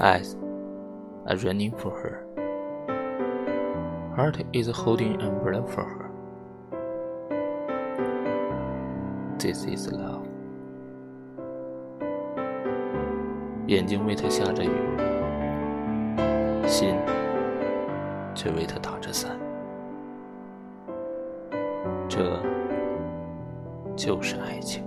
eyes are running for her, heart is holding umbrella for her. This is love. 眼睛为她下着雨，心却为她打着伞。这就是爱情。